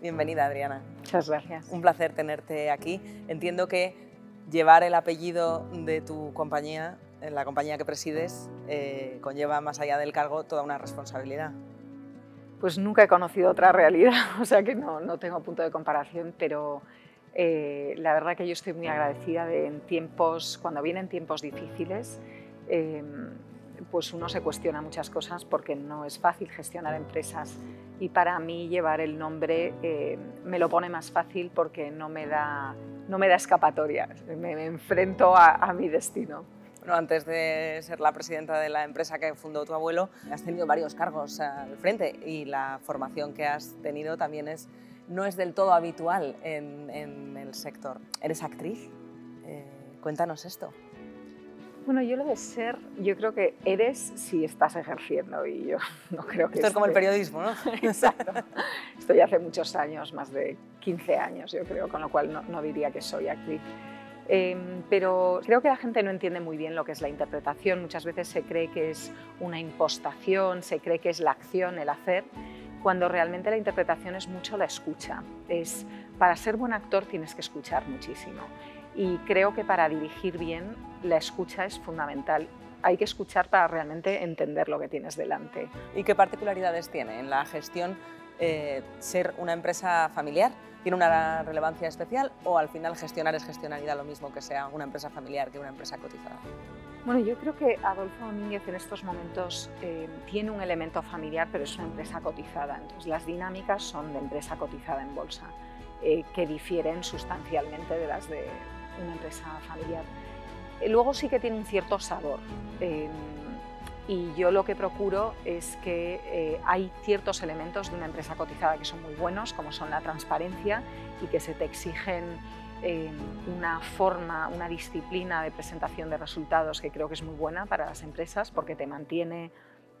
Bienvenida, Adriana. Muchas gracias. Un placer tenerte aquí. Entiendo que llevar el apellido de tu compañía, en la compañía que presides, eh, conlleva más allá del cargo toda una responsabilidad. Pues nunca he conocido otra realidad, o sea que no, no tengo punto de comparación, pero eh, la verdad que yo estoy muy agradecida de en tiempos, cuando vienen tiempos difíciles, eh, pues uno se cuestiona muchas cosas porque no es fácil gestionar empresas y para mí llevar el nombre eh, me lo pone más fácil porque no me da, no me da escapatoria, me, me enfrento a, a mi destino. Bueno, antes de ser la presidenta de la empresa que fundó tu abuelo, has tenido varios cargos al frente y la formación que has tenido también es, no es del todo habitual en, en el sector. ¿Eres actriz? Eh, cuéntanos esto. Bueno, yo lo de ser, yo creo que eres si estás ejerciendo y yo no creo que... Esto es como el periodismo, ¿no? Exacto. Estoy hace muchos años, más de 15 años yo creo, con lo cual no, no diría que soy actriz. Eh, pero creo que la gente no entiende muy bien lo que es la interpretación. Muchas veces se cree que es una impostación, se cree que es la acción, el hacer, cuando realmente la interpretación es mucho la escucha. Es, para ser buen actor tienes que escuchar muchísimo. Y creo que para dirigir bien la escucha es fundamental. Hay que escuchar para realmente entender lo que tienes delante. ¿Y qué particularidades tiene en la gestión eh, ser una empresa familiar? ¿Tiene una relevancia especial o al final gestionar es gestionar y da lo mismo que sea una empresa familiar que una empresa cotizada? Bueno, yo creo que Adolfo Domínguez en estos momentos eh, tiene un elemento familiar, pero es una empresa cotizada. Entonces, las dinámicas son de empresa cotizada en bolsa, eh, que difieren sustancialmente de las de una empresa familiar. Eh, luego sí que tiene un cierto sabor. Eh, y yo lo que procuro es que eh, hay ciertos elementos de una empresa cotizada que son muy buenos, como son la transparencia y que se te exigen eh, una forma, una disciplina de presentación de resultados que creo que es muy buena para las empresas porque te mantiene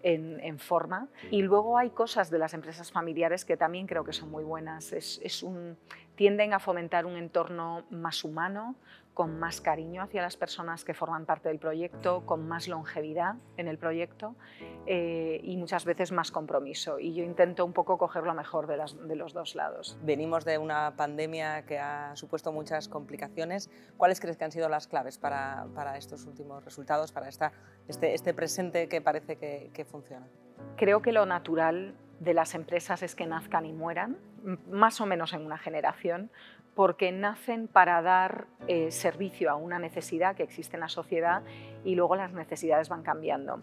en, en, forma. Y luego hay cosas de las empresas familiares que también creo que son muy buenas. Es, es un, tienden a fomentar un entorno más humano, con más cariño hacia las personas que forman parte del proyecto, con más longevidad en el proyecto eh, y muchas veces más compromiso. Y yo intento un poco coger lo mejor de, las, de, los dos lados. Venimos de una pandemia que ha supuesto muchas complicaciones. ¿Cuáles crees que han sido las claves para, para estos últimos resultados, para esta, este, este presente que parece que, que funciona? Creo que lo natural de las empresas es que nazcan y mueran, más o menos en una generación, porque nacen para dar eh, servicio a una necesidad que existe en la sociedad y luego las necesidades van cambiando.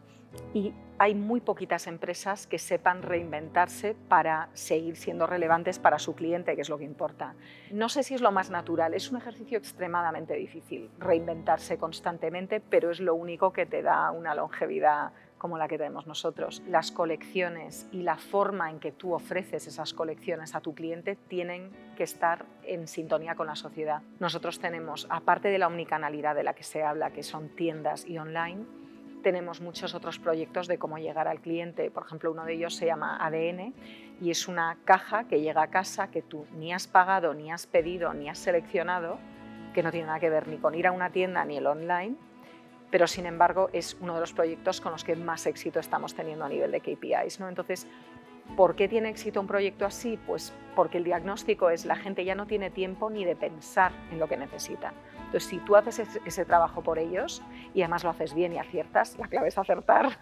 Y hay muy poquitas empresas que sepan reinventarse para seguir siendo relevantes para su cliente, que es lo que importa. No sé si es lo más natural, es un ejercicio extremadamente difícil, reinventarse constantemente, pero es lo único que te da una longevidad como la que tenemos nosotros. Las colecciones y la forma en que tú ofreces esas colecciones a tu cliente tienen que estar en sintonía con la sociedad. Nosotros tenemos, aparte de la omnicanalidad de la que se habla, que son tiendas y online, tenemos muchos otros proyectos de cómo llegar al cliente. Por ejemplo, uno de ellos se llama ADN y es una caja que llega a casa que tú ni has pagado, ni has pedido, ni has seleccionado, que no tiene nada que ver ni con ir a una tienda ni el online, pero sin embargo es uno de los proyectos con los que más éxito estamos teniendo a nivel de KPIs. ¿no? Entonces, ¿por qué tiene éxito un proyecto así? Pues porque el diagnóstico es la gente ya no tiene tiempo ni de pensar en lo que necesita. Entonces, si tú haces ese, ese trabajo por ellos y además lo haces bien y aciertas, la clave es acertar,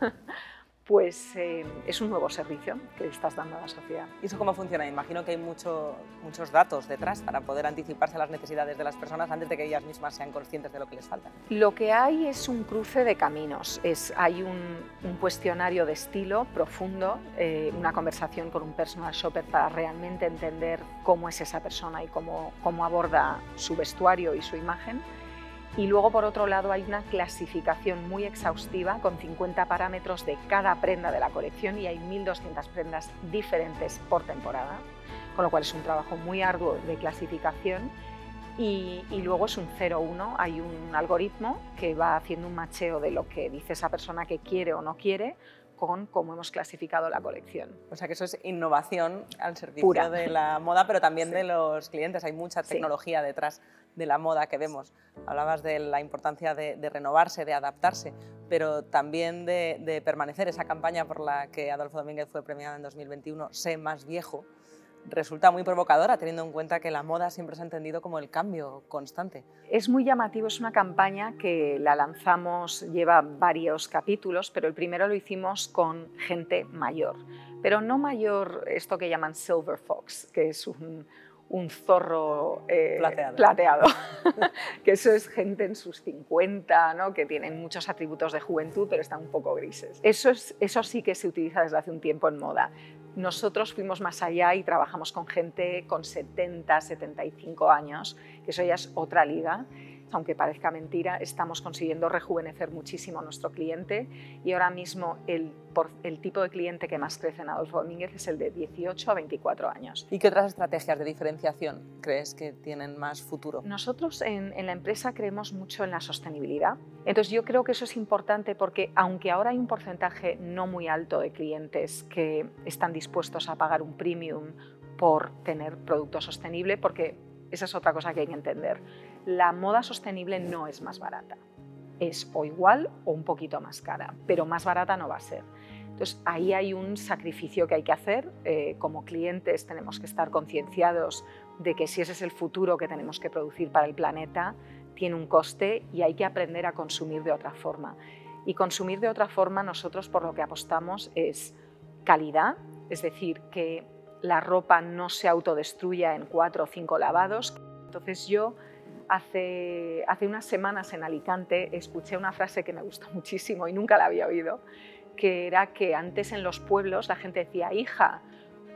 pues eh, es un nuevo servicio que estás dando a la sociedad. ¿Y eso cómo funciona? Imagino que hay mucho, muchos datos detrás para poder anticiparse a las necesidades de las personas antes de que ellas mismas sean conscientes de lo que les falta. Lo que hay es un cruce de caminos. Es, hay un, un cuestionario de estilo profundo, eh, una conversación con un personal shopper para realmente entender cómo es esa persona y cómo, cómo aborda su vestuario y su imagen Y luego, por otro lado, hay una clasificación muy exhaustiva con 50 parámetros de cada prenda de la colección y hay 1.200 prendas diferentes por temporada, con lo cual es un trabajo muy arduo de clasificación. Y, luego es un 0-1, hay un algoritmo que va haciendo un macheo de lo que dice esa persona que quiere o no quiere con cómo hemos clasificado la colección. O sea que eso es innovación al servicio de la moda, pero también de los clientes. Hay mucha tecnología detrás de la moda que vemos. Hablabas de la importancia de, renovarse, de adaptarse, pero también de, permanecer. Esa campaña por la que Adolfo Domínguez fue premiado en 2021, Sé más viejo, resulta muy provocadora teniendo en cuenta que la moda siempre se ha entendido como el cambio constante. Es muy llamativo, es una campaña que la lanzamos, lleva varios capítulos, pero el primero lo hicimos con gente mayor, pero no mayor esto que llaman silver fox, que es un, un zorro eh, plateado, que eso es gente en sus 50, ¿no? que tienen muchos atributos de juventud, pero están un poco grises. Eso, es, eso sí que se utiliza desde hace un tiempo en moda. Nosotros fuimos más allá y trabajamos con gente con 70, 75 años, que eso ya es otra liga aunque parezca mentira, estamos consiguiendo rejuvenecer muchísimo a nuestro cliente y ahora mismo el, el tipo de cliente que más crece en Adolfo Domínguez es el de 18 a 24 años. ¿Y qué otras estrategias de diferenciación crees que tienen más futuro? Nosotros en, en la empresa creemos mucho en la sostenibilidad. Entonces yo creo que eso es importante porque aunque ahora hay un porcentaje no muy alto de clientes que están dispuestos a pagar un premium por tener producto sostenible, porque esa es otra cosa que hay que entender la moda sostenible no es más barata. Es o igual o un poquito más cara, pero más barata no va a ser. Entonces ahí hay un sacrificio que hay que hacer. Eh, como clientes tenemos que estar concienciados de que si ese es el futuro que tenemos que producir para el planeta, tiene un coste y hay que aprender a consumir de otra forma. Y consumir de otra forma nosotros por lo que apostamos es calidad, es decir, que la ropa no se autodestruya en cuatro o cinco lavados. Entonces yo Hace, hace unas semanas en Alicante escuché una frase que me gustó muchísimo y nunca la había oído, que era que antes en los pueblos la gente decía, hija,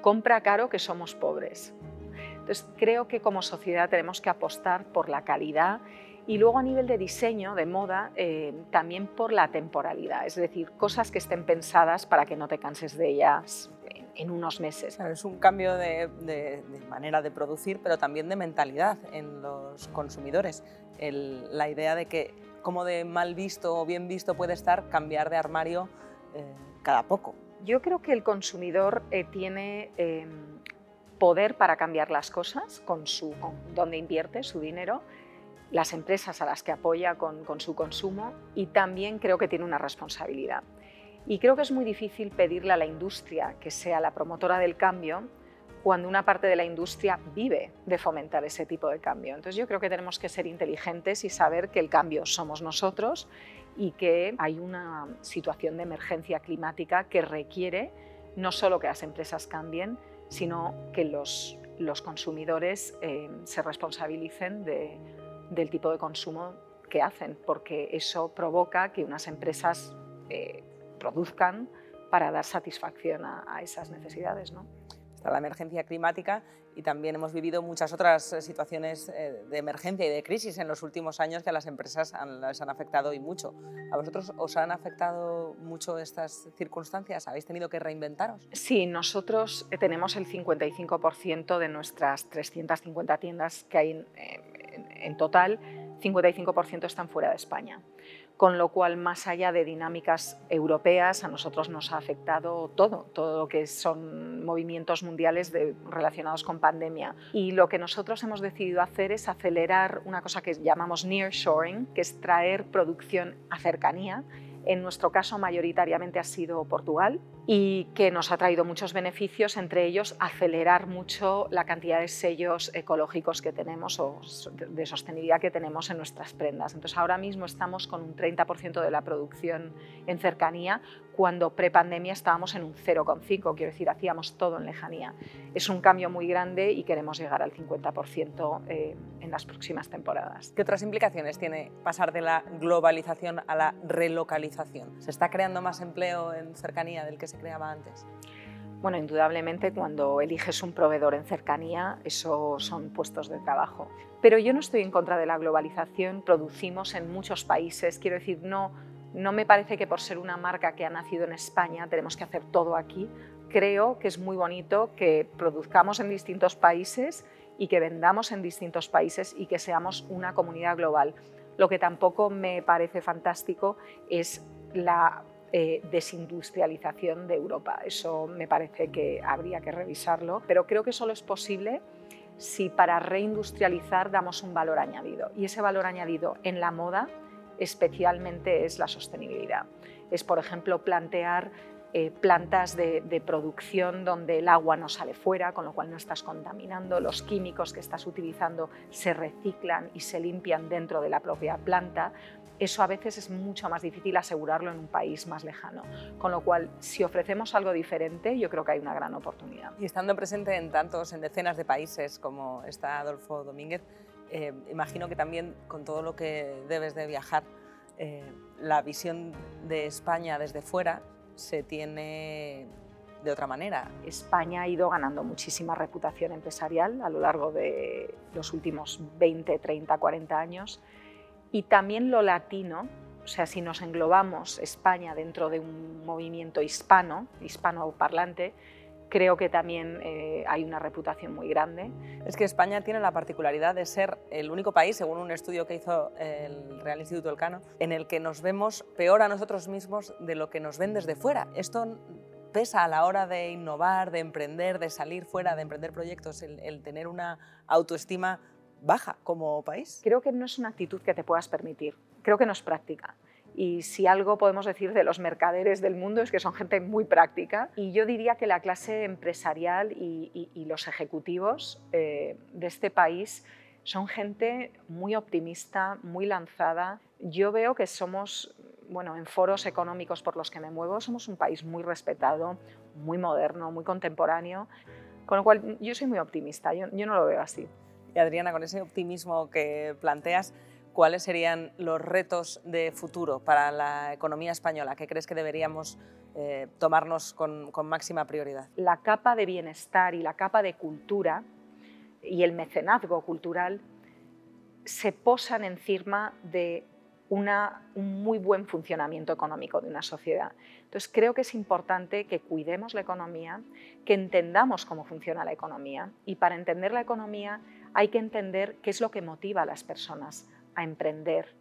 compra caro que somos pobres. Entonces creo que como sociedad tenemos que apostar por la calidad y luego a nivel de diseño, de moda, eh, también por la temporalidad, es decir, cosas que estén pensadas para que no te canses de ellas en unos meses. es un cambio de, manera de producir, pero también de mentalidad en los consumidores. la idea de que como de mal visto o bien visto puede estar cambiar de armario eh, cada poco. Yo creo que el consumidor eh, tiene em, poder para cambiar las cosas con, su, donde invierte su dinero, las empresas a las que apoya con, su consumo y también creo que tiene una responsabilidad. Y creo que es muy difícil pedirle a la industria que sea la promotora del cambio cuando una parte de la industria vive de fomentar ese tipo de cambio. Entonces yo creo que tenemos que ser inteligentes y saber que el cambio somos nosotros y que hay una situación de emergencia climática que requiere no solo que las empresas cambien, sino que los, los consumidores eh, se responsabilicen del tipo de consumo que hacen, porque eso provoca que unas empresas eh, produzcan para dar satisfacción a, esas necesidades. ¿no? Está la emergencia climática y también hemos vivido muchas otras eh, situaciones eh, de emergencia y de crisis en los últimos años que a las empresas han, les han afectado y mucho. ¿A vosotros os han afectado mucho estas circunstancias? ¿Habéis tenido que reinventaros? Sí, nosotros eh, tenemos el 55% de nuestras 350 tiendas que hay en total, 55% están fuera de España. Con lo cual más allá de dinámicas europeas, a nosotros nos ha afectado todo, todo lo que son movimientos mundiales relacionados con pandemia. Y lo que nosotros hemos decidido hacer es acelerar una cosa que llamamos nearshoring, que es traer producción a cercanía. En nuestro caso mayoritariamente ha sido Portugal y que nos ha traído muchos beneficios, entre ellos acelerar mucho la cantidad de sellos ecológicos que tenemos o de sostenibilidad que tenemos en nuestras prendas. Entonces ahora mismo estamos con un 30% de la producción en cercanía cuando prepandemia estábamos en un 0,5, quiero decir, hacíamos todo en lejanía. Es un cambio muy grande y queremos llegar al 50% eh, en las próximas temporadas. ¿Qué otras implicaciones tiene pasar de la globalización a la relocalización? ¿Se está creando más empleo en cercanía del que se creaba antes? Bueno, indudablemente cuando eliges un proveedor en cercanía, eso son puestos de trabajo. Pero yo no estoy en contra de la globalización, producimos en muchos países, quiero decir, no, no me parece que por ser una marca que ha nacido en España tenemos que hacer todo aquí. Creo que es muy bonito que produzcamos en distintos países y que vendamos en distintos países y que seamos una comunidad global. Lo que tampoco me parece fantástico es la eh, desindustrialización de Europa. Eso me parece que habría que revisarlo, pero creo que solo es posible si para reindustrializar damos un valor añadido. Y ese valor añadido en la moda especialmente es la sostenibilidad. Es, por ejemplo, plantear eh, plantas de, producción donde el agua no sale fuera, con lo cual no estás contaminando, los químicos que estás utilizando se reciclan y se limpian dentro de la propia planta. Eso a veces es mucho más difícil asegurarlo en un país más lejano. Con lo cual, si ofrecemos algo diferente, yo creo que hay una gran oportunidad. Y estando presente en tantos, en decenas de países como está Adolfo Domínguez, eh, imagino que también con todo lo que debes de viajar, eh, la visión de España desde fuera se tiene de otra manera. España ha ido ganando muchísima reputación empresarial a lo largo de los últimos 20, 30, 40 años y también lo latino, o sea, si nos englobamos España dentro de un movimiento hispano, hispanoparlante, creo que también eh, hay una reputación muy grande. Es que España tiene la particularidad de ser el único país, según un estudio que hizo el Real Instituto Elcano, en el que nos vemos peor a nosotros mismos de lo que nos ven desde fuera. Esto pesa a la hora de innovar, de emprender, de salir fuera, de emprender proyectos, el, el tener una autoestima baja como país. Creo que no es una actitud que te puedas permitir, creo que no es práctica. Y si algo podemos decir de los mercaderes del mundo es que son gente muy práctica. Y yo diría que la clase empresarial y, los ejecutivos eh, de este país son gente muy optimista, muy lanzada. Yo veo que somos, bueno, en foros económicos por los que me muevo, somos un país muy respetado, muy moderno, muy contemporáneo. Con lo cual, yo soy muy optimista, yo, yo no lo veo así. Y Adriana, con ese optimismo que planteas, ¿cuáles serían los retos de futuro para la economía española? ¿Qué crees que deberíamos eh, tomarnos con, máxima prioridad? La capa de bienestar y la capa de cultura y el mecenazgo cultural se posan encima de un muy buen funcionamiento económico de una sociedad. Entonces creo que es importante que cuidemos la economía, que entendamos cómo funciona la economía y para entender la economía hay que entender qué es lo que motiva a las personas a emprender,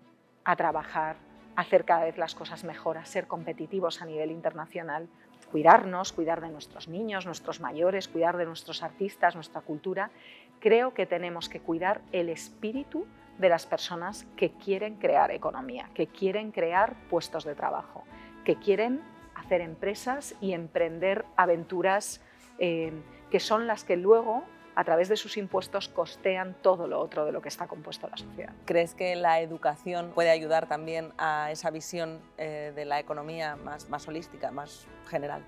a trabajar, a hacer cada vez las cosas mejor, a ser competitivos a nivel internacional, cuidarnos, cuidar de nuestros niños, nuestros mayores, cuidar de nuestros artistas, nuestra cultura. Creo que tenemos que cuidar el espíritu de las personas que quieren crear economía, que quieren crear puestos de trabajo, que quieren hacer empresas y emprender aventuras eh, que son las que luego a través de sus impuestos costean todo lo otro de lo que está compuesto la sociedad. ¿Crees que la educación puede ayudar también a esa visión eh, de la economía más, más holística, más general?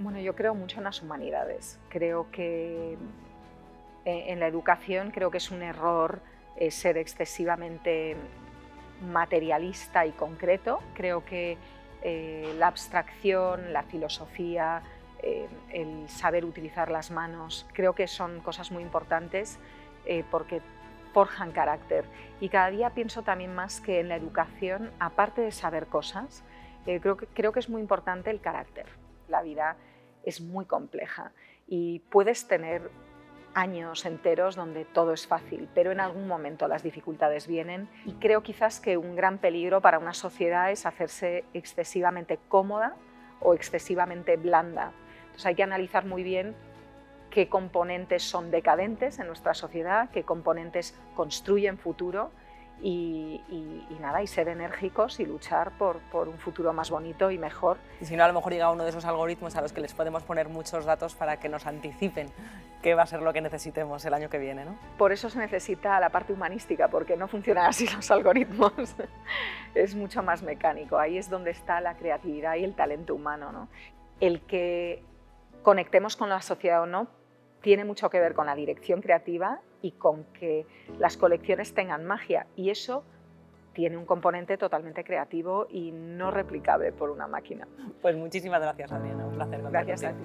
Bueno, yo creo mucho en las humanidades. Creo que eh, en la educación creo que es un error eh, ser excesivamente materialista y concreto. Creo que la abstracción, la filosofía, eh, el saber utilizar las manos. Creo que son cosas muy importantes eh, porque forjan carácter. Y cada día pienso también más que en la educación, aparte de saber cosas, eh, creo, que, creo que es muy importante el carácter. La vida es muy compleja y puedes tener años enteros donde todo es fácil, pero en algún momento las dificultades vienen y creo quizás que un gran peligro para una sociedad es hacerse excesivamente cómoda o excesivamente blanda hay que analizar muy bien qué componentes son decadentes en nuestra sociedad, qué componentes construyen futuro y, nada, y ser enérgicos y luchar por, un futuro más bonito y mejor. Y si no, a lo mejor llega uno de esos algoritmos a los que les podemos poner muchos datos para que nos anticipen qué va a ser lo que necesitemos el año que viene. ¿no? Por eso se necesita la parte humanística, porque no funcionan así los algoritmos. es mucho más mecánico. Ahí es donde está la creatividad y el talento humano. ¿no? El que conectemos con la sociedad o no, tiene mucho que ver con la dirección creativa y con que las colecciones tengan magia. Y eso tiene un componente totalmente creativo y no replicable por una máquina. Pues muchísimas gracias, Adriana. Un placer. Gracias a ti.